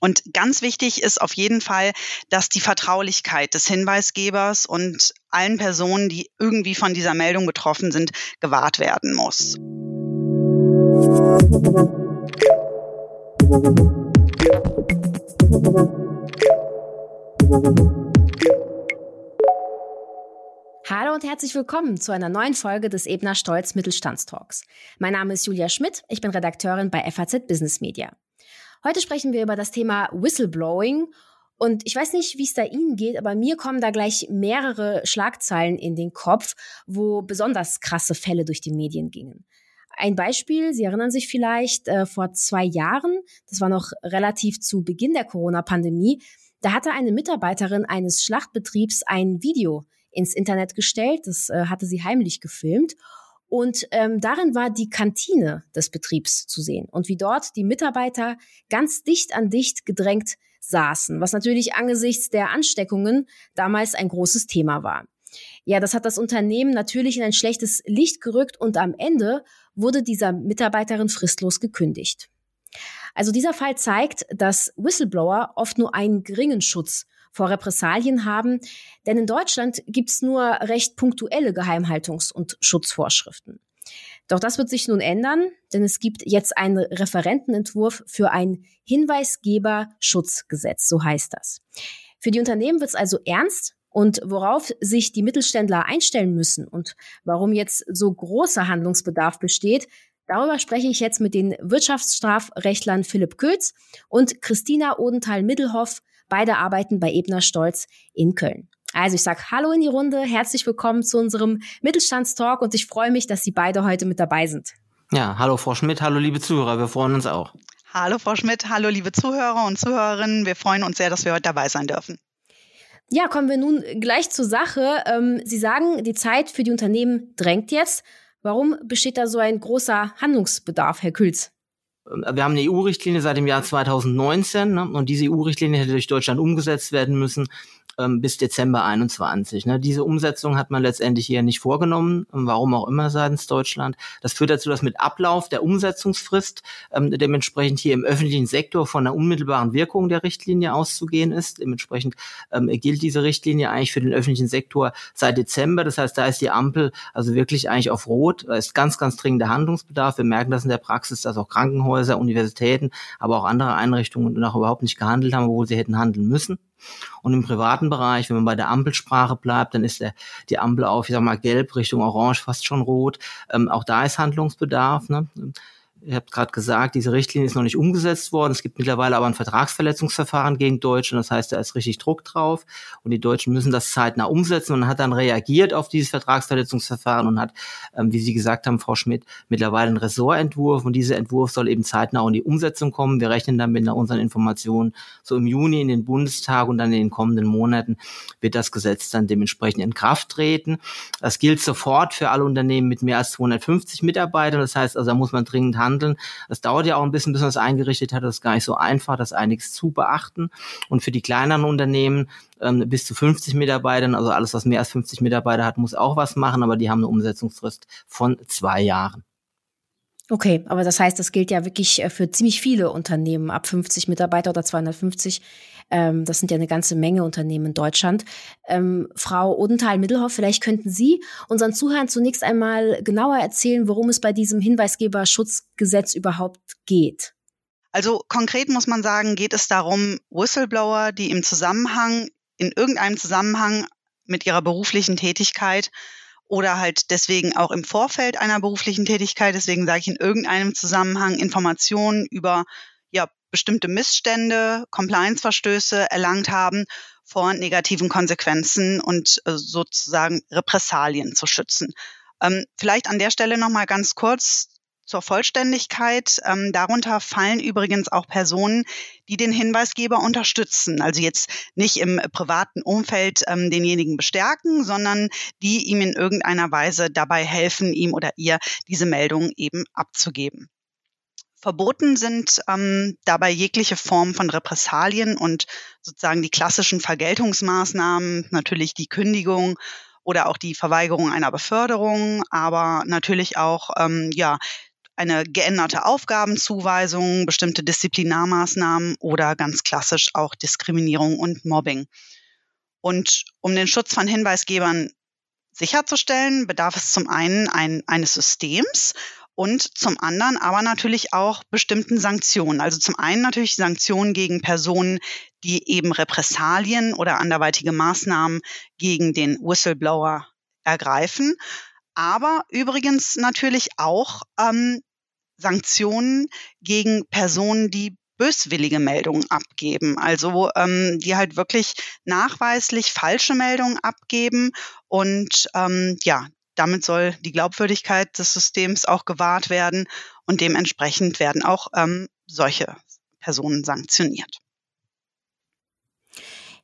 Und ganz wichtig ist auf jeden Fall, dass die Vertraulichkeit des Hinweisgebers und allen Personen, die irgendwie von dieser Meldung betroffen sind, gewahrt werden muss. Hallo und herzlich willkommen zu einer neuen Folge des Ebner Stolz Mittelstandstalks. Mein Name ist Julia Schmidt, ich bin Redakteurin bei FAZ Business Media. Heute sprechen wir über das Thema Whistleblowing. Und ich weiß nicht, wie es da Ihnen geht, aber mir kommen da gleich mehrere Schlagzeilen in den Kopf, wo besonders krasse Fälle durch die Medien gingen. Ein Beispiel, Sie erinnern sich vielleicht, äh, vor zwei Jahren, das war noch relativ zu Beginn der Corona-Pandemie, da hatte eine Mitarbeiterin eines Schlachtbetriebs ein Video ins Internet gestellt, das äh, hatte sie heimlich gefilmt und ähm, darin war die Kantine des Betriebs zu sehen und wie dort die Mitarbeiter ganz dicht an dicht gedrängt saßen, was natürlich angesichts der Ansteckungen damals ein großes Thema war. Ja, das hat das Unternehmen natürlich in ein schlechtes Licht gerückt und am Ende wurde dieser Mitarbeiterin fristlos gekündigt. Also dieser Fall zeigt, dass Whistleblower oft nur einen geringen Schutz vor Repressalien haben. Denn in Deutschland gibt es nur recht punktuelle Geheimhaltungs- und Schutzvorschriften. Doch das wird sich nun ändern, denn es gibt jetzt einen Referentenentwurf für ein Hinweisgeberschutzgesetz, so heißt das. Für die Unternehmen wird es also ernst und worauf sich die Mittelständler einstellen müssen und warum jetzt so großer Handlungsbedarf besteht, darüber spreche ich jetzt mit den Wirtschaftsstrafrechtlern Philipp Kötz und Christina Odenthal-Middelhoff Beide arbeiten bei Ebner Stolz in Köln. Also ich sage Hallo in die Runde, herzlich willkommen zu unserem Mittelstandstalk und ich freue mich, dass Sie beide heute mit dabei sind. Ja, hallo Frau Schmidt, hallo liebe Zuhörer, wir freuen uns auch. Hallo Frau Schmidt, hallo liebe Zuhörer und Zuhörerinnen, wir freuen uns sehr, dass wir heute dabei sein dürfen. Ja, kommen wir nun gleich zur Sache. Ähm, Sie sagen, die Zeit für die Unternehmen drängt jetzt. Warum besteht da so ein großer Handlungsbedarf, Herr Külz? Wir haben eine EU-Richtlinie seit dem Jahr 2019 ne, und diese EU-Richtlinie hätte durch Deutschland umgesetzt werden müssen ähm, bis Dezember 21. Ne. Diese Umsetzung hat man letztendlich hier nicht vorgenommen, warum auch immer seitens Deutschland. Das führt dazu, dass mit Ablauf der Umsetzungsfrist ähm, dementsprechend hier im öffentlichen Sektor von einer unmittelbaren Wirkung der Richtlinie auszugehen ist. Dementsprechend ähm, gilt diese Richtlinie eigentlich für den öffentlichen Sektor seit Dezember. Das heißt, da ist die Ampel also wirklich eigentlich auf Rot. Da ist ganz, ganz dringender Handlungsbedarf. Wir merken das in der Praxis, dass auch Krankenhäuser, Universitäten, aber auch andere Einrichtungen noch überhaupt nicht gehandelt haben, obwohl sie hätten handeln müssen. Und im privaten Bereich, wenn man bei der Ampelsprache bleibt, dann ist der, die Ampel auf, ich sag mal, gelb Richtung orange, fast schon rot. Ähm, auch da ist Handlungsbedarf. Ne? Ihr habt gerade gesagt, diese Richtlinie ist noch nicht umgesetzt worden. Es gibt mittlerweile aber ein Vertragsverletzungsverfahren gegen Deutschland. Das heißt, da ist richtig Druck drauf. Und die Deutschen müssen das zeitnah umsetzen und hat dann reagiert auf dieses Vertragsverletzungsverfahren und hat, ähm, wie Sie gesagt haben, Frau Schmidt, mittlerweile einen Ressortentwurf. Und dieser Entwurf soll eben zeitnah in die Umsetzung kommen. Wir rechnen damit nach unseren Informationen so im Juni in den Bundestag und dann in den kommenden Monaten wird das Gesetz dann dementsprechend in Kraft treten. Das gilt sofort für alle Unternehmen mit mehr als 250 Mitarbeitern. Das heißt, also da muss man dringend handeln handeln. Das dauert ja auch ein bisschen, bis man es eingerichtet hat. Das ist gar nicht so einfach, das einiges zu beachten. Und für die kleineren Unternehmen ähm, bis zu 50 Mitarbeitern, also alles, was mehr als 50 Mitarbeiter hat, muss auch was machen, aber die haben eine Umsetzungsfrist von zwei Jahren. Okay, aber das heißt, das gilt ja wirklich äh, für ziemlich viele Unternehmen ab 50 Mitarbeiter oder 250. Ähm, das sind ja eine ganze Menge Unternehmen in Deutschland. Ähm, Frau Odenthal-Middelhoff, vielleicht könnten Sie unseren Zuhörern zunächst einmal genauer erzählen, worum es bei diesem Hinweisgeberschutzgesetz überhaupt geht. Also konkret muss man sagen, geht es darum, Whistleblower, die im Zusammenhang, in irgendeinem Zusammenhang mit ihrer beruflichen Tätigkeit oder halt deswegen auch im Vorfeld einer beruflichen Tätigkeit, deswegen sage ich in irgendeinem Zusammenhang Informationen über bestimmte Missstände, Compliance-Verstöße erlangt haben vor negativen Konsequenzen und äh, sozusagen Repressalien zu schützen. Ähm, vielleicht an der Stelle nochmal ganz kurz zur Vollständigkeit. Ähm, darunter fallen übrigens auch Personen, die den Hinweisgeber unterstützen. Also jetzt nicht im privaten Umfeld ähm, denjenigen bestärken, sondern die ihm in irgendeiner Weise dabei helfen, ihm oder ihr diese Meldung eben abzugeben. Verboten sind ähm, dabei jegliche Form von Repressalien und sozusagen die klassischen Vergeltungsmaßnahmen, natürlich die Kündigung oder auch die Verweigerung einer Beförderung, aber natürlich auch ähm, ja eine geänderte Aufgabenzuweisung, bestimmte Disziplinarmaßnahmen oder ganz klassisch auch Diskriminierung und Mobbing. Und um den Schutz von Hinweisgebern sicherzustellen, bedarf es zum einen ein, eines Systems und zum anderen aber natürlich auch bestimmten Sanktionen. Also zum einen natürlich Sanktionen gegen Personen, die eben Repressalien oder anderweitige Maßnahmen gegen den Whistleblower ergreifen, aber übrigens natürlich auch ähm, Sanktionen gegen Personen, die böswillige Meldungen abgeben, also ähm, die halt wirklich nachweislich falsche Meldungen abgeben und ähm, ja, damit soll die Glaubwürdigkeit des Systems auch gewahrt werden und dementsprechend werden auch ähm, solche Personen sanktioniert.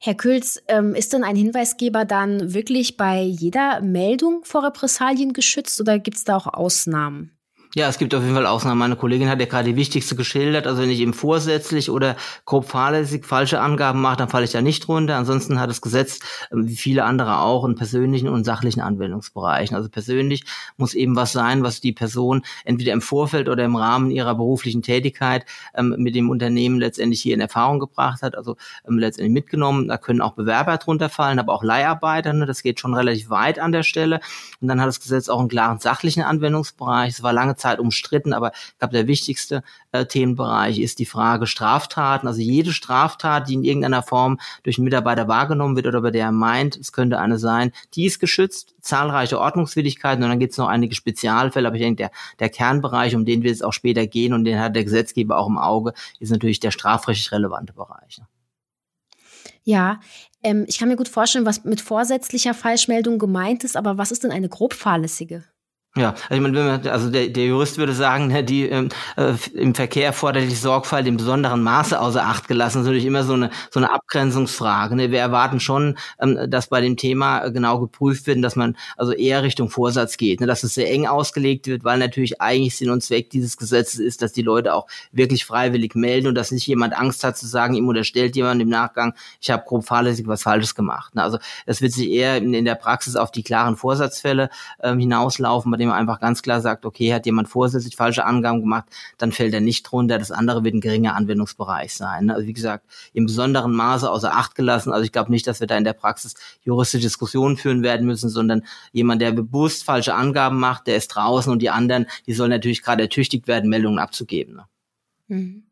Herr Külz, ähm, ist denn ein Hinweisgeber dann wirklich bei jeder Meldung vor Repressalien geschützt oder gibt es da auch Ausnahmen? Ja, es gibt auf jeden Fall Ausnahmen. Meine Kollegin hat ja gerade die wichtigste geschildert. Also wenn ich eben vorsätzlich oder grob fahrlässig falsche Angaben mache, dann falle ich da nicht runter. Ansonsten hat das Gesetz, ähm, wie viele andere auch, einen persönlichen und sachlichen Anwendungsbereichen. Also persönlich muss eben was sein, was die Person entweder im Vorfeld oder im Rahmen ihrer beruflichen Tätigkeit ähm, mit dem Unternehmen letztendlich hier in Erfahrung gebracht hat, also ähm, letztendlich mitgenommen. Da können auch Bewerber drunter fallen, aber auch Leiharbeiter. Ne? Das geht schon relativ weit an der Stelle. Und dann hat das Gesetz auch einen klaren sachlichen Anwendungsbereich. Es war lange Zeit umstritten, aber ich glaube, der wichtigste äh, Themenbereich ist die Frage Straftaten. Also jede Straftat, die in irgendeiner Form durch einen Mitarbeiter wahrgenommen wird oder bei der er meint, es könnte eine sein, die ist geschützt. Zahlreiche Ordnungswidrigkeiten und dann gibt es noch einige Spezialfälle, aber ich denke, der, der Kernbereich, um den wir jetzt auch später gehen und den hat der Gesetzgeber auch im Auge, ist natürlich der strafrechtlich relevante Bereich. Ne? Ja, ähm, ich kann mir gut vorstellen, was mit vorsätzlicher Falschmeldung gemeint ist, aber was ist denn eine grob fahrlässige? Ja, also ich meine, also der, der Jurist würde sagen, ne, die ähm, äh, im Verkehr erforderliche Sorgfalt in besonderen Maße außer Acht gelassen. Das ist natürlich immer so eine so eine Abgrenzungsfrage. Ne? Wir erwarten schon, ähm, dass bei dem Thema genau geprüft wird, dass man also eher Richtung Vorsatz geht, ne? dass es sehr eng ausgelegt wird, weil natürlich eigentlich Sinn und Zweck dieses Gesetzes ist, dass die Leute auch wirklich freiwillig melden und dass nicht jemand Angst hat zu sagen, ihm unterstellt jemand im Nachgang, ich habe grob fahrlässig was Falsches gemacht. Ne? Also es wird sich eher in, in der Praxis auf die klaren Vorsatzfälle ähm, hinauslaufen, dem man einfach ganz klar sagt, okay, hat jemand vorsätzlich falsche Angaben gemacht, dann fällt er nicht drunter. Das andere wird ein geringer Anwendungsbereich sein. Also wie gesagt, im besonderen Maße außer Acht gelassen. Also ich glaube nicht, dass wir da in der Praxis juristische Diskussionen führen werden müssen, sondern jemand, der bewusst falsche Angaben macht, der ist draußen und die anderen, die sollen natürlich gerade ertüchtigt werden, Meldungen abzugeben. Ne? Mhm.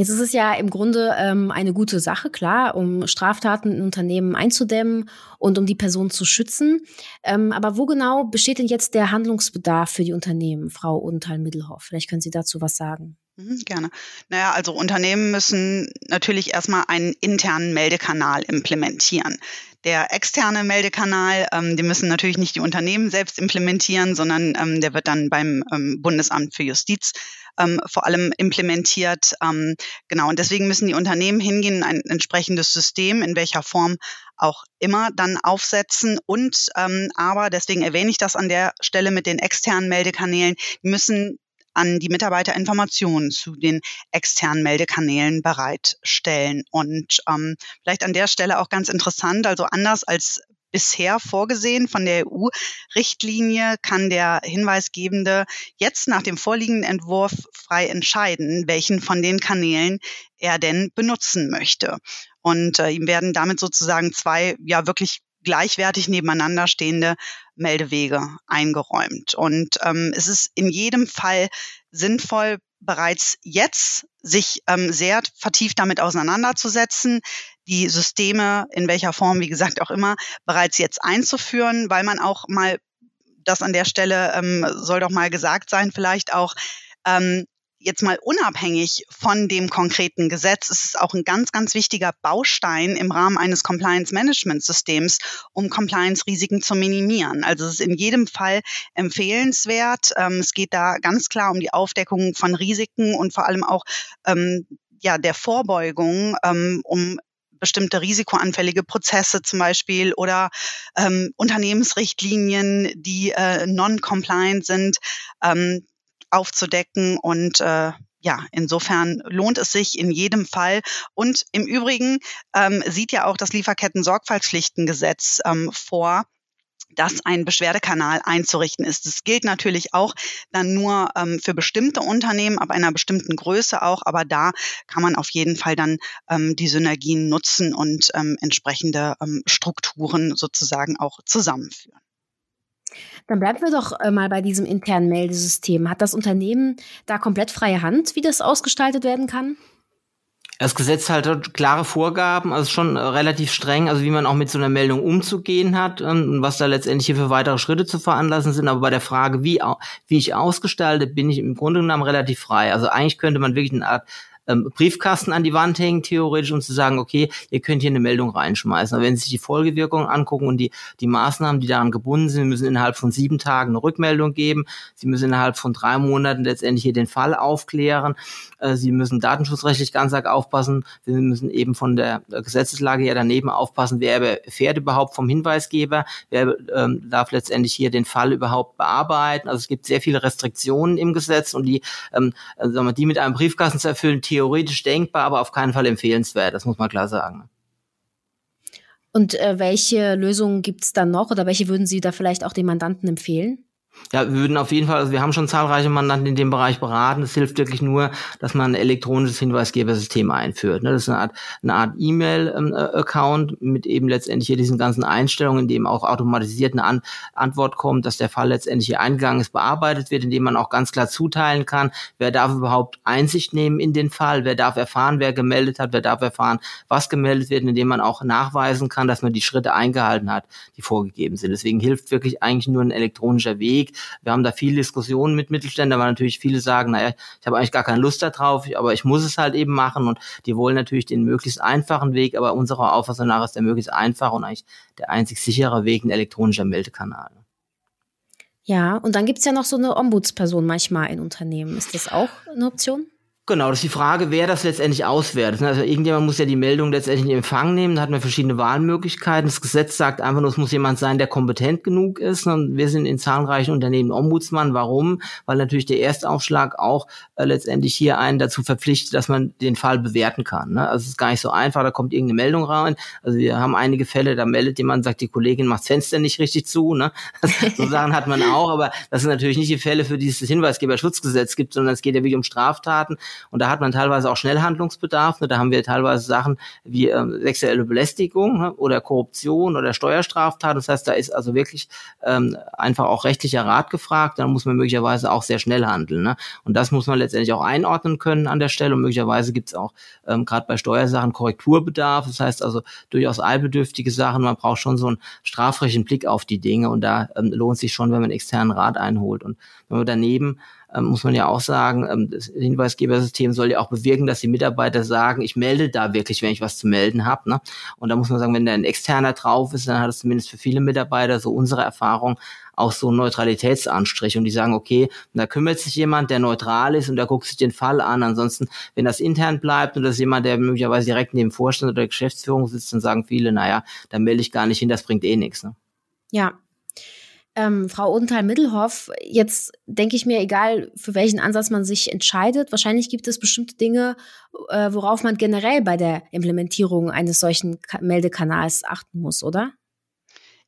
Jetzt ist es ja im Grunde ähm, eine gute Sache, klar, um Straftaten in Unternehmen einzudämmen und um die Person zu schützen. Ähm, aber wo genau besteht denn jetzt der Handlungsbedarf für die Unternehmen, Frau Odenthal-Middelhoff? Vielleicht können Sie dazu was sagen. Mhm, gerne. Naja, also Unternehmen müssen natürlich erstmal einen internen Meldekanal implementieren. Der externe Meldekanal, ähm, den müssen natürlich nicht die Unternehmen selbst implementieren, sondern ähm, der wird dann beim ähm, Bundesamt für Justiz ähm, vor allem implementiert. Ähm, genau, und deswegen müssen die Unternehmen hingehen, ein entsprechendes System, in welcher Form auch immer dann aufsetzen. Und ähm, aber, deswegen erwähne ich das an der Stelle mit den externen Meldekanälen, müssen an die Mitarbeiter Informationen zu den externen Meldekanälen bereitstellen. Und ähm, vielleicht an der Stelle auch ganz interessant, also anders als bisher vorgesehen von der EU-Richtlinie kann der Hinweisgebende jetzt nach dem vorliegenden Entwurf frei entscheiden, welchen von den Kanälen er denn benutzen möchte. Und äh, ihm werden damit sozusagen zwei ja wirklich gleichwertig nebeneinander stehende Meldewege eingeräumt. Und ähm, es ist in jedem Fall sinnvoll, bereits jetzt sich ähm, sehr vertieft damit auseinanderzusetzen, die Systeme in welcher Form, wie gesagt, auch immer bereits jetzt einzuführen, weil man auch mal, das an der Stelle ähm, soll doch mal gesagt sein, vielleicht auch ähm, jetzt mal unabhängig von dem konkreten Gesetz, ist es auch ein ganz, ganz wichtiger Baustein im Rahmen eines Compliance Management Systems, um Compliance-Risiken zu minimieren. Also es ist in jedem Fall empfehlenswert. Ähm, es geht da ganz klar um die Aufdeckung von Risiken und vor allem auch ähm, ja, der Vorbeugung, ähm, um bestimmte risikoanfällige Prozesse zum Beispiel oder ähm, Unternehmensrichtlinien, die äh, non-compliant sind. Ähm, aufzudecken und äh, ja, insofern lohnt es sich in jedem Fall. Und im Übrigen ähm, sieht ja auch das Lieferketten-Sorgfaltspflichtengesetz ähm, vor, dass ein Beschwerdekanal einzurichten ist. Das gilt natürlich auch dann nur ähm, für bestimmte Unternehmen ab einer bestimmten Größe auch, aber da kann man auf jeden Fall dann ähm, die Synergien nutzen und ähm, entsprechende ähm, Strukturen sozusagen auch zusammenführen. Dann bleiben wir doch äh, mal bei diesem internen Meldesystem. Hat das Unternehmen da komplett freie Hand, wie das ausgestaltet werden kann? Das Gesetz hat klare Vorgaben, also schon äh, relativ streng, also wie man auch mit so einer Meldung umzugehen hat ähm, und was da letztendlich hier für weitere Schritte zu veranlassen sind. Aber bei der Frage, wie, wie ich ausgestalte, bin ich im Grunde genommen relativ frei. Also eigentlich könnte man wirklich eine Art ähm, Briefkasten an die Wand hängen, theoretisch, um zu sagen, okay, ihr könnt hier eine Meldung reinschmeißen. Aber wenn Sie sich die Folgewirkungen angucken und die, die Maßnahmen, die daran gebunden sind, müssen innerhalb von sieben Tagen eine Rückmeldung geben. Sie müssen innerhalb von drei Monaten letztendlich hier den Fall aufklären. Äh, Sie müssen datenschutzrechtlich ganz arg aufpassen. Sie müssen eben von der Gesetzeslage her daneben aufpassen, wer erfährt überhaupt vom Hinweisgeber, wer ähm, darf letztendlich hier den Fall überhaupt bearbeiten. Also es gibt sehr viele Restriktionen im Gesetz und die, ähm, also die mit einem Briefkasten zu erfüllen, theoretisch denkbar, aber auf keinen Fall empfehlenswert. Das muss man klar sagen. Und äh, welche Lösungen gibt es dann noch oder welche würden Sie da vielleicht auch den Mandanten empfehlen? Ja, wir würden auf jeden Fall, also wir haben schon zahlreiche Mandanten in dem Bereich beraten. Es hilft wirklich nur, dass man ein elektronisches Hinweisgebersystem einführt. Ne? Das ist eine Art, eine Art E-Mail-Account ähm, mit eben letztendlich hier diesen ganzen Einstellungen, in dem auch automatisiert eine An Antwort kommt, dass der Fall letztendlich hier eingegangen ist, bearbeitet wird, indem man auch ganz klar zuteilen kann, wer darf überhaupt Einsicht nehmen in den Fall, wer darf erfahren, wer gemeldet hat, wer darf erfahren, was gemeldet wird, indem man auch nachweisen kann, dass man die Schritte eingehalten hat, die vorgegeben sind. Deswegen hilft wirklich eigentlich nur ein elektronischer Weg, wir haben da viele Diskussionen mit Mittelständlern, weil natürlich viele sagen, naja, ich habe eigentlich gar keine Lust darauf, aber ich muss es halt eben machen und die wollen natürlich den möglichst einfachen Weg, aber unserer Auffassung nach ist der möglichst einfache und eigentlich der einzig sichere Weg ein elektronischer Meldekanal. Ja, und dann gibt es ja noch so eine Ombudsperson manchmal in Unternehmen. Ist das auch eine Option? Genau, das ist die Frage, wer das letztendlich auswertet. Also irgendjemand muss ja die Meldung letztendlich in Empfang nehmen, da hat man verschiedene Wahlmöglichkeiten. Das Gesetz sagt einfach nur, es muss jemand sein, der kompetent genug ist. Und wir sind in zahlreichen Unternehmen Ombudsmann. Warum? Weil natürlich der Erstaufschlag auch äh, letztendlich hier einen dazu verpflichtet, dass man den Fall bewerten kann. Ne? Also es ist gar nicht so einfach, da kommt irgendeine Meldung rein. Also wir haben einige Fälle, da meldet jemand, sagt, die Kollegin macht Fenster nicht richtig zu. Ne? so Sachen hat man auch, aber das sind natürlich nicht die Fälle, für die es das Hinweisgeberschutzgesetz gibt, sondern es geht ja wirklich um Straftaten. Und da hat man teilweise auch Schnellhandlungsbedarf. Ne? Da haben wir teilweise Sachen wie ähm, sexuelle Belästigung ne? oder Korruption oder Steuerstraftat. Das heißt, da ist also wirklich ähm, einfach auch rechtlicher Rat gefragt. Dann muss man möglicherweise auch sehr schnell handeln. Ne? Und das muss man letztendlich auch einordnen können an der Stelle. Und möglicherweise gibt es auch ähm, gerade bei Steuersachen Korrekturbedarf. Das heißt also durchaus eilbedürftige Sachen. Man braucht schon so einen strafrechtlichen Blick auf die Dinge. Und da ähm, lohnt sich schon, wenn man externen Rat einholt. Und wenn man daneben ähm, muss man ja auch sagen, ähm, das Hinweisgebersystem soll ja auch bewirken, dass die Mitarbeiter sagen, ich melde da wirklich, wenn ich was zu melden habe. Ne? Und da muss man sagen, wenn da ein externer drauf ist, dann hat es zumindest für viele Mitarbeiter, so unsere Erfahrung, auch so einen Neutralitätsanstrich und die sagen, okay, da kümmert sich jemand, der neutral ist und der guckt sich den Fall an. Ansonsten, wenn das intern bleibt und das ist jemand, der möglicherweise direkt neben Vorstand oder Geschäftsführung sitzt, dann sagen viele, naja, da melde ich gar nicht hin, das bringt eh nichts. Ne? Ja, ähm, Frau Odenthal-Mittelhoff, jetzt denke ich mir, egal für welchen Ansatz man sich entscheidet, wahrscheinlich gibt es bestimmte Dinge, äh, worauf man generell bei der Implementierung eines solchen Ka Meldekanals achten muss, oder?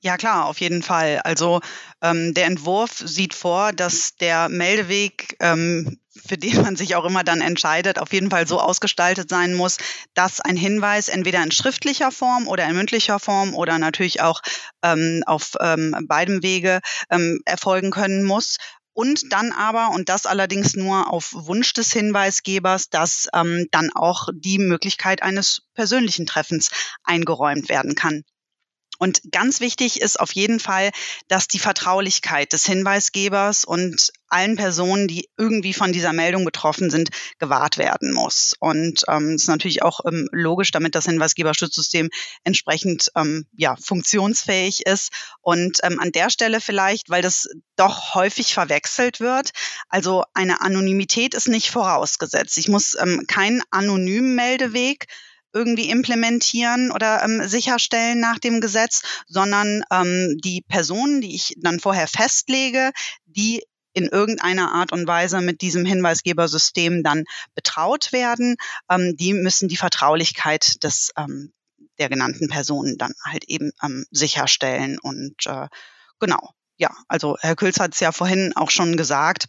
Ja klar, auf jeden Fall. Also ähm, der Entwurf sieht vor, dass der Meldeweg, ähm, für den man sich auch immer dann entscheidet, auf jeden Fall so ausgestaltet sein muss, dass ein Hinweis entweder in schriftlicher Form oder in mündlicher Form oder natürlich auch ähm, auf ähm, beidem Wege ähm, erfolgen können muss. Und dann aber, und das allerdings nur auf Wunsch des Hinweisgebers, dass ähm, dann auch die Möglichkeit eines persönlichen Treffens eingeräumt werden kann. Und ganz wichtig ist auf jeden Fall, dass die Vertraulichkeit des Hinweisgebers und allen Personen, die irgendwie von dieser Meldung betroffen sind, gewahrt werden muss. Und ähm, ist natürlich auch ähm, logisch, damit das Hinweisgeberschutzsystem entsprechend ähm, ja, funktionsfähig ist. Und ähm, an der Stelle vielleicht, weil das doch häufig verwechselt wird, also eine Anonymität ist nicht vorausgesetzt. Ich muss ähm, keinen anonymen Meldeweg irgendwie implementieren oder ähm, sicherstellen nach dem Gesetz, sondern ähm, die Personen, die ich dann vorher festlege, die in irgendeiner Art und Weise mit diesem Hinweisgebersystem dann betraut werden, ähm, die müssen die Vertraulichkeit des ähm, der genannten Personen dann halt eben ähm, sicherstellen und äh, genau. Ja, also Herr Külz hat es ja vorhin auch schon gesagt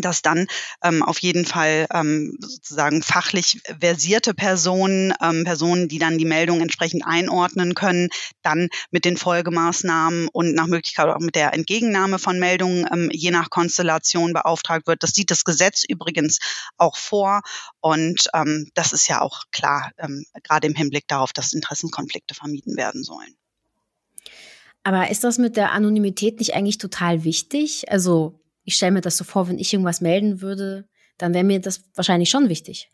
dass dann ähm, auf jeden Fall ähm, sozusagen fachlich versierte Personen, ähm, Personen, die dann die Meldung entsprechend einordnen können, dann mit den Folgemaßnahmen und nach Möglichkeit auch mit der Entgegennahme von Meldungen ähm, je nach Konstellation beauftragt wird. Das sieht das Gesetz übrigens auch vor und ähm, das ist ja auch klar, ähm, gerade im Hinblick darauf, dass Interessenkonflikte vermieden werden sollen. Aber ist das mit der Anonymität nicht eigentlich total wichtig? Also ich stelle mir das so vor, wenn ich irgendwas melden würde, dann wäre mir das wahrscheinlich schon wichtig.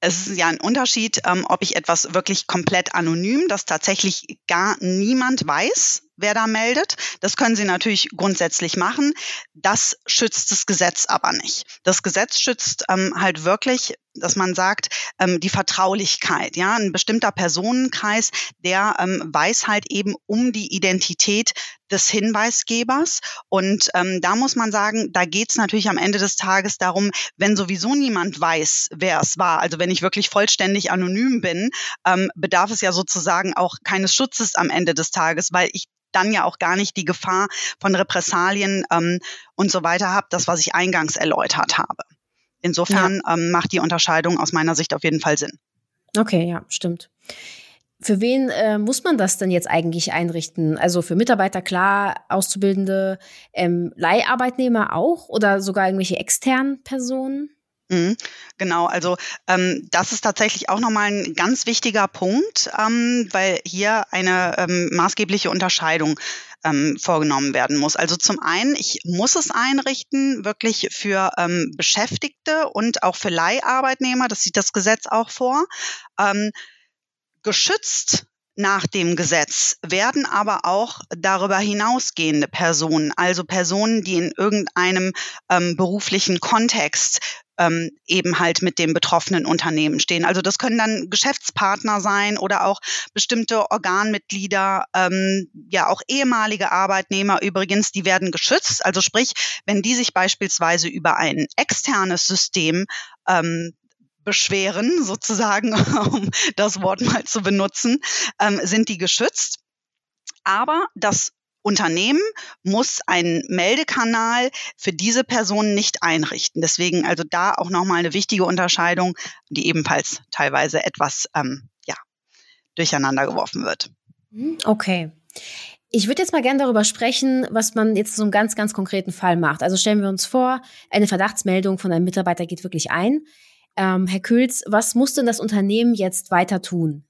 Es ist ja ein Unterschied, ähm, ob ich etwas wirklich komplett anonym, das tatsächlich gar niemand weiß, wer da meldet. Das können Sie natürlich grundsätzlich machen. Das schützt das Gesetz aber nicht. Das Gesetz schützt ähm, halt wirklich, dass man sagt, ähm, die Vertraulichkeit. Ja, ein bestimmter Personenkreis, der ähm, weiß halt eben um die Identität des Hinweisgebers. Und ähm, da muss man sagen, da geht es natürlich am Ende des Tages darum, wenn sowieso niemand weiß, wer es war, also wenn ich wirklich vollständig anonym bin, ähm, bedarf es ja sozusagen auch keines Schutzes am Ende des Tages, weil ich dann ja auch gar nicht die Gefahr von Repressalien ähm, und so weiter habe, das, was ich eingangs erläutert habe. Insofern ja. ähm, macht die Unterscheidung aus meiner Sicht auf jeden Fall Sinn. Okay, ja, stimmt. Für wen äh, muss man das denn jetzt eigentlich einrichten? Also für Mitarbeiter klar, Auszubildende, ähm, Leiharbeitnehmer auch oder sogar irgendwelche externen Personen? Mhm, genau, also ähm, das ist tatsächlich auch nochmal ein ganz wichtiger Punkt, ähm, weil hier eine ähm, maßgebliche Unterscheidung ähm, vorgenommen werden muss. Also zum einen, ich muss es einrichten, wirklich für ähm, Beschäftigte und auch für Leiharbeitnehmer, das sieht das Gesetz auch vor. Ähm, geschützt nach dem Gesetz werden aber auch darüber hinausgehende Personen, also Personen, die in irgendeinem ähm, beruflichen Kontext ähm, eben halt mit dem betroffenen Unternehmen stehen. Also das können dann Geschäftspartner sein oder auch bestimmte Organmitglieder, ähm, ja auch ehemalige Arbeitnehmer übrigens, die werden geschützt. Also sprich, wenn die sich beispielsweise über ein externes System ähm, beschweren, sozusagen, um das Wort mal zu benutzen, ähm, sind die geschützt. Aber das Unternehmen muss einen Meldekanal für diese Personen nicht einrichten. Deswegen also da auch nochmal eine wichtige Unterscheidung, die ebenfalls teilweise etwas ähm, ja, durcheinander geworfen wird. Hm, okay. Ich würde jetzt mal gerne darüber sprechen, was man jetzt so einem ganz, ganz konkreten Fall macht. Also stellen wir uns vor, eine Verdachtsmeldung von einem Mitarbeiter geht wirklich ein. Ähm, Herr Kühls, was muss denn das Unternehmen jetzt weiter tun?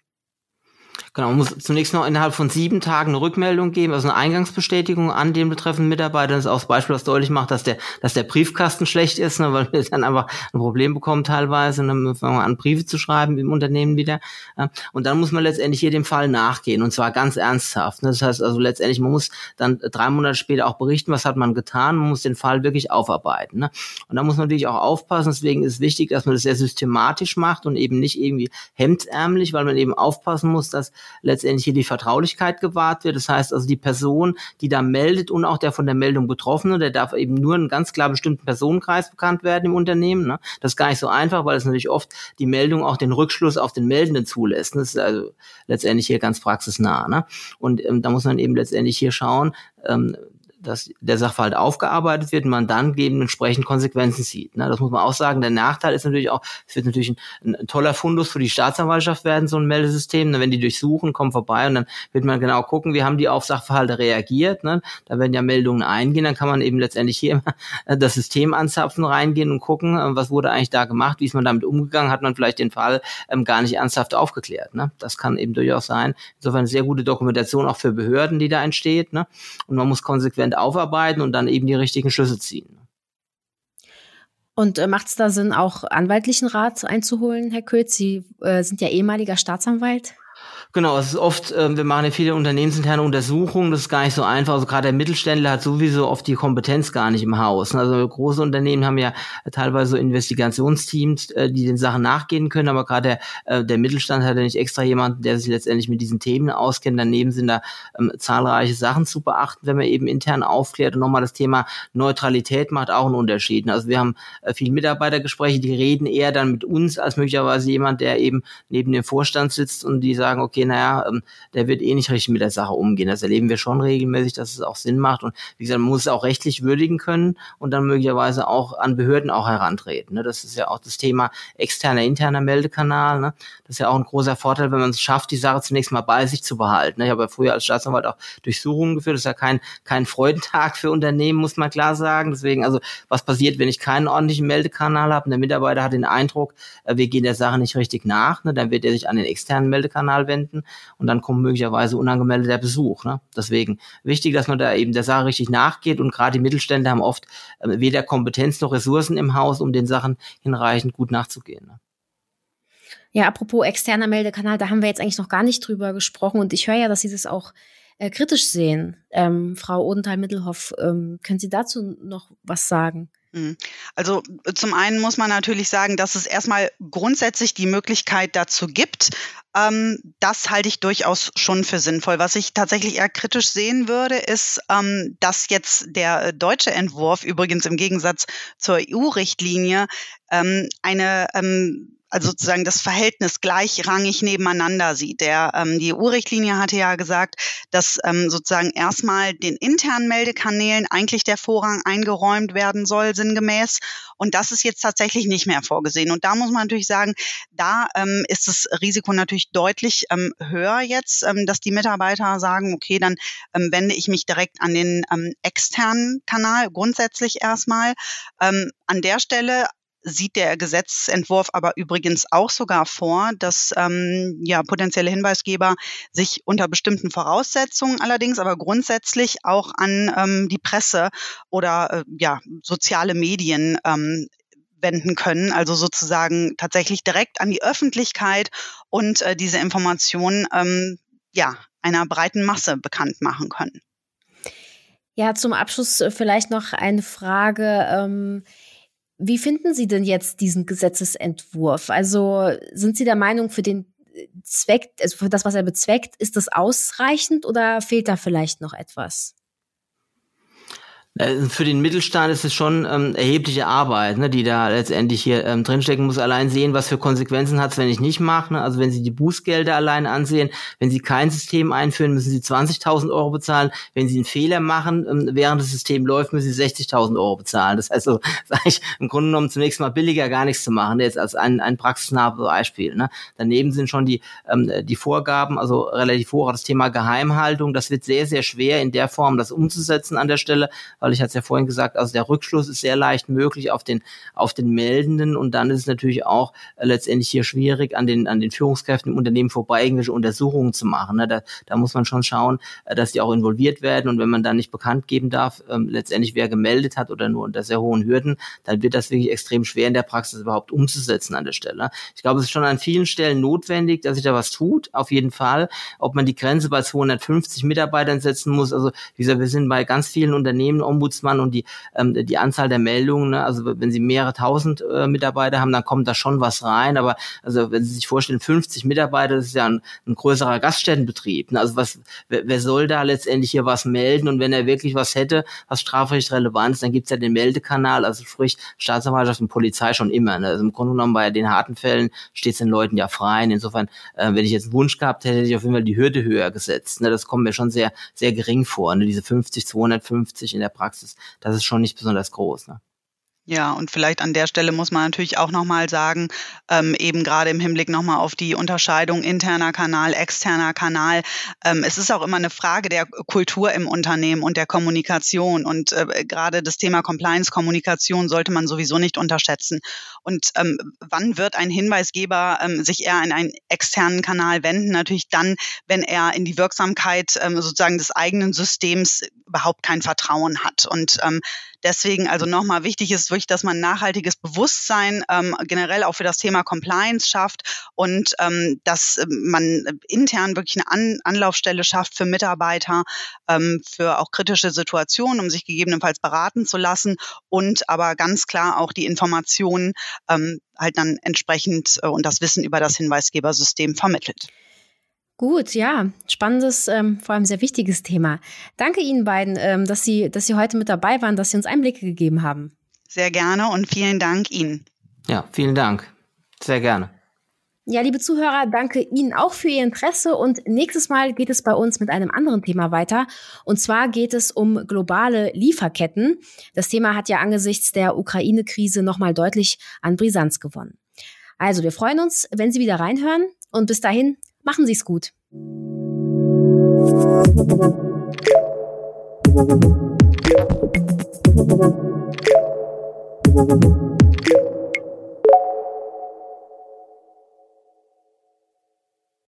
Genau, man muss zunächst noch innerhalb von sieben Tagen eine Rückmeldung geben, also eine Eingangsbestätigung an den betreffenden Mitarbeiter. Das ist auch das Beispiel, was deutlich macht, dass der, dass der Briefkasten schlecht ist, ne, weil wir dann einfach ein Problem bekommen teilweise, ne, fangen wir an, Briefe zu schreiben im Unternehmen wieder. Ja. Und dann muss man letztendlich hier dem Fall nachgehen und zwar ganz ernsthaft. Ne. Das heißt also letztendlich, man muss dann drei Monate später auch berichten, was hat man getan, man muss den Fall wirklich aufarbeiten. Ne. Und da muss man natürlich auch aufpassen, deswegen ist wichtig, dass man das sehr systematisch macht und eben nicht irgendwie hemdsärmlich, weil man eben aufpassen muss, dass letztendlich hier die Vertraulichkeit gewahrt wird. Das heißt also die Person, die da meldet und auch der von der Meldung Betroffene, der darf eben nur einen ganz klar bestimmten Personenkreis bekannt werden im Unternehmen. Ne? Das ist gar nicht so einfach, weil es natürlich oft die Meldung auch den Rückschluss auf den Meldenden zulässt. Das ist also letztendlich hier ganz praxisnah. Ne? Und ähm, da muss man eben letztendlich hier schauen, ähm, dass der Sachverhalt aufgearbeitet wird und man dann dementsprechend Konsequenzen zieht. Ne? Das muss man auch sagen. Der Nachteil ist natürlich auch, es wird natürlich ein, ein, toller Fundus für die Staatsanwaltschaft werden, so ein Meldesystem. Ne? Wenn die durchsuchen, kommen vorbei und dann wird man genau gucken, wie haben die auf Sachverhalte reagiert. Ne? Da werden ja Meldungen eingehen, dann kann man eben letztendlich hier immer das System anzapfen, reingehen und gucken, äh, was wurde eigentlich da gemacht, wie ist man damit umgegangen, hat man vielleicht den Fall ähm, gar nicht ernsthaft aufgeklärt. Ne? Das kann eben durchaus sein. Insofern sehr gute Dokumentation auch für Behörden, die da entsteht. Ne? Und man muss konsequent konsequent aufarbeiten und dann eben die richtigen Schlüsse ziehen. Und äh, macht es da Sinn, auch anwaltlichen Rat einzuholen, Herr Kötz? Sie äh, sind ja ehemaliger Staatsanwalt. Genau, es ist oft, äh, wir machen ja viele unternehmensinterne Untersuchungen, das ist gar nicht so einfach. Also gerade der Mittelständler hat sowieso oft die Kompetenz gar nicht im Haus. Also große Unternehmen haben ja teilweise so Investigationsteams, äh, die den Sachen nachgehen können, aber gerade der, äh, der Mittelstand hat ja nicht extra jemanden, der sich letztendlich mit diesen Themen auskennt. Daneben sind da ähm, zahlreiche Sachen zu beachten, wenn man eben intern aufklärt. Und nochmal das Thema Neutralität macht auch einen Unterschied. Also wir haben äh, viele Mitarbeitergespräche, die reden eher dann mit uns als möglicherweise jemand, der eben neben dem Vorstand sitzt und die sagen, okay, okay, naja, ähm, der wird eh nicht richtig mit der Sache umgehen. Das erleben wir schon regelmäßig, dass es auch Sinn macht. Und wie gesagt, man muss es auch rechtlich würdigen können und dann möglicherweise auch an Behörden auch herantreten. Ne? Das ist ja auch das Thema externer, interner Meldekanal. Ne? Das ist ja auch ein großer Vorteil, wenn man es schafft, die Sache zunächst mal bei sich zu behalten. Ne? Ich habe ja früher als Staatsanwalt auch Durchsuchungen geführt. Das ist ja kein, kein Freudentag für Unternehmen, muss man klar sagen. Deswegen, also was passiert, wenn ich keinen ordentlichen Meldekanal habe und der Mitarbeiter hat den Eindruck, äh, wir gehen der Sache nicht richtig nach, ne? dann wird er sich an den externen Meldekanal wenden und dann kommt möglicherweise unangemeldeter Besuch. Ne? Deswegen wichtig, dass man da eben der Sache richtig nachgeht und gerade die Mittelstände haben oft äh, weder Kompetenz noch Ressourcen im Haus, um den Sachen hinreichend gut nachzugehen. Ne? Ja, apropos externer Meldekanal, da haben wir jetzt eigentlich noch gar nicht drüber gesprochen und ich höre ja, dass Sie das auch äh, kritisch sehen. Ähm, Frau Odenthal-Mittelhoff, ähm, können Sie dazu noch was sagen? Hm. Also zum einen muss man natürlich sagen, dass es erstmal grundsätzlich die Möglichkeit dazu gibt. Ähm, das halte ich durchaus schon für sinnvoll. Was ich tatsächlich eher kritisch sehen würde, ist, ähm, dass jetzt der deutsche Entwurf übrigens im Gegensatz zur EU-Richtlinie ähm, eine ähm, also sozusagen das Verhältnis gleichrangig nebeneinander sieht. Der, ähm, die EU-Richtlinie hatte ja gesagt, dass ähm, sozusagen erstmal den internen Meldekanälen eigentlich der Vorrang eingeräumt werden soll, sinngemäß. Und das ist jetzt tatsächlich nicht mehr vorgesehen. Und da muss man natürlich sagen, da ähm, ist das Risiko natürlich deutlich ähm, höher jetzt, ähm, dass die Mitarbeiter sagen, okay, dann ähm, wende ich mich direkt an den ähm, externen Kanal, grundsätzlich erstmal. Ähm, an der Stelle sieht der Gesetzentwurf aber übrigens auch sogar vor, dass ähm, ja potenzielle Hinweisgeber sich unter bestimmten Voraussetzungen allerdings, aber grundsätzlich auch an ähm, die Presse oder äh, ja soziale Medien ähm, wenden können, also sozusagen tatsächlich direkt an die Öffentlichkeit und äh, diese Informationen ähm, ja einer breiten Masse bekannt machen können. Ja, zum Abschluss äh, vielleicht noch eine Frage. Ähm wie finden Sie denn jetzt diesen Gesetzesentwurf? Also sind Sie der Meinung, für den Zweck, also für das, was er bezweckt, ist das ausreichend oder fehlt da vielleicht noch etwas? Äh, für den Mittelstand ist es schon ähm, erhebliche Arbeit, ne, die da letztendlich hier ähm, drinstecken muss. Allein sehen, was für Konsequenzen hat es, wenn ich nicht mache. Ne? Also wenn Sie die Bußgelder allein ansehen, wenn Sie kein System einführen, müssen Sie 20.000 Euro bezahlen. Wenn Sie einen Fehler machen, ähm, während das System läuft, müssen Sie 60.000 Euro bezahlen. Das heißt, so, sage ich im Grunde genommen zunächst mal billiger, gar nichts zu machen. Jetzt als ein, ein praxisnahes Beispiel. Ne? Daneben sind schon die ähm, die Vorgaben, also relativ hoch das Thema Geheimhaltung. Das wird sehr sehr schwer in der Form, das umzusetzen an der Stelle weil ich hatte es ja vorhin gesagt, also der Rückschluss ist sehr leicht möglich auf den auf den Meldenden und dann ist es natürlich auch äh, letztendlich hier schwierig an den an den Führungskräften im Unternehmen vorbei irgendwelche Untersuchungen zu machen. Ne? Da, da muss man schon schauen, äh, dass die auch involviert werden und wenn man dann nicht bekannt geben darf, ähm, letztendlich wer gemeldet hat oder nur unter sehr hohen Hürden, dann wird das wirklich extrem schwer in der Praxis überhaupt umzusetzen an der Stelle. Ich glaube, es ist schon an vielen Stellen notwendig, dass sich da was tut, auf jeden Fall. Ob man die Grenze bei 250 Mitarbeitern setzen muss, also wie gesagt, wir sind bei ganz vielen Unternehmen Ombudsmann und die, ähm, die Anzahl der Meldungen, ne? also wenn Sie mehrere tausend äh, Mitarbeiter haben, dann kommt da schon was rein, aber also wenn Sie sich vorstellen, 50 Mitarbeiter, das ist ja ein, ein größerer Gaststättenbetrieb, ne? also was, wer, wer soll da letztendlich hier was melden und wenn er wirklich was hätte, was strafrecht relevant ist, dann gibt's ja den Meldekanal, also sprich Staatsanwaltschaft und Polizei schon immer, ne? also im Grunde genommen bei den harten Fällen steht es den Leuten ja frei, insofern, äh, wenn ich jetzt einen Wunsch gehabt hätte, hätte ich auf jeden Fall die Hürde höher gesetzt, ne? das kommt mir schon sehr, sehr gering vor, ne? diese 50, 250 in der Praxis, das ist schon nicht besonders groß. Ne? Ja, und vielleicht an der Stelle muss man natürlich auch nochmal sagen, ähm, eben gerade im Hinblick nochmal auf die Unterscheidung interner Kanal, externer Kanal. Ähm, es ist auch immer eine Frage der Kultur im Unternehmen und der Kommunikation. Und äh, gerade das Thema Compliance-Kommunikation sollte man sowieso nicht unterschätzen. Und ähm, wann wird ein Hinweisgeber ähm, sich eher an einen externen Kanal wenden? Natürlich dann, wenn er in die Wirksamkeit ähm, sozusagen des eigenen Systems überhaupt kein Vertrauen hat. Und ähm, deswegen also nochmal wichtig ist wirklich, dass man nachhaltiges Bewusstsein ähm, generell auch für das Thema Compliance schafft und ähm, dass man intern wirklich eine An Anlaufstelle schafft für Mitarbeiter, ähm, für auch kritische Situationen, um sich gegebenenfalls beraten zu lassen und aber ganz klar auch die Informationen ähm, halt dann entsprechend äh, und das Wissen über das Hinweisgebersystem vermittelt. Gut, ja, spannendes, ähm, vor allem sehr wichtiges Thema. Danke Ihnen beiden, ähm, dass Sie, dass Sie heute mit dabei waren, dass Sie uns Einblicke gegeben haben. Sehr gerne und vielen Dank Ihnen. Ja, vielen Dank. Sehr gerne. Ja, liebe Zuhörer, danke Ihnen auch für Ihr Interesse und nächstes Mal geht es bei uns mit einem anderen Thema weiter. Und zwar geht es um globale Lieferketten. Das Thema hat ja angesichts der Ukraine-Krise nochmal deutlich an Brisanz gewonnen. Also, wir freuen uns, wenn Sie wieder reinhören und bis dahin, machen Sie es gut.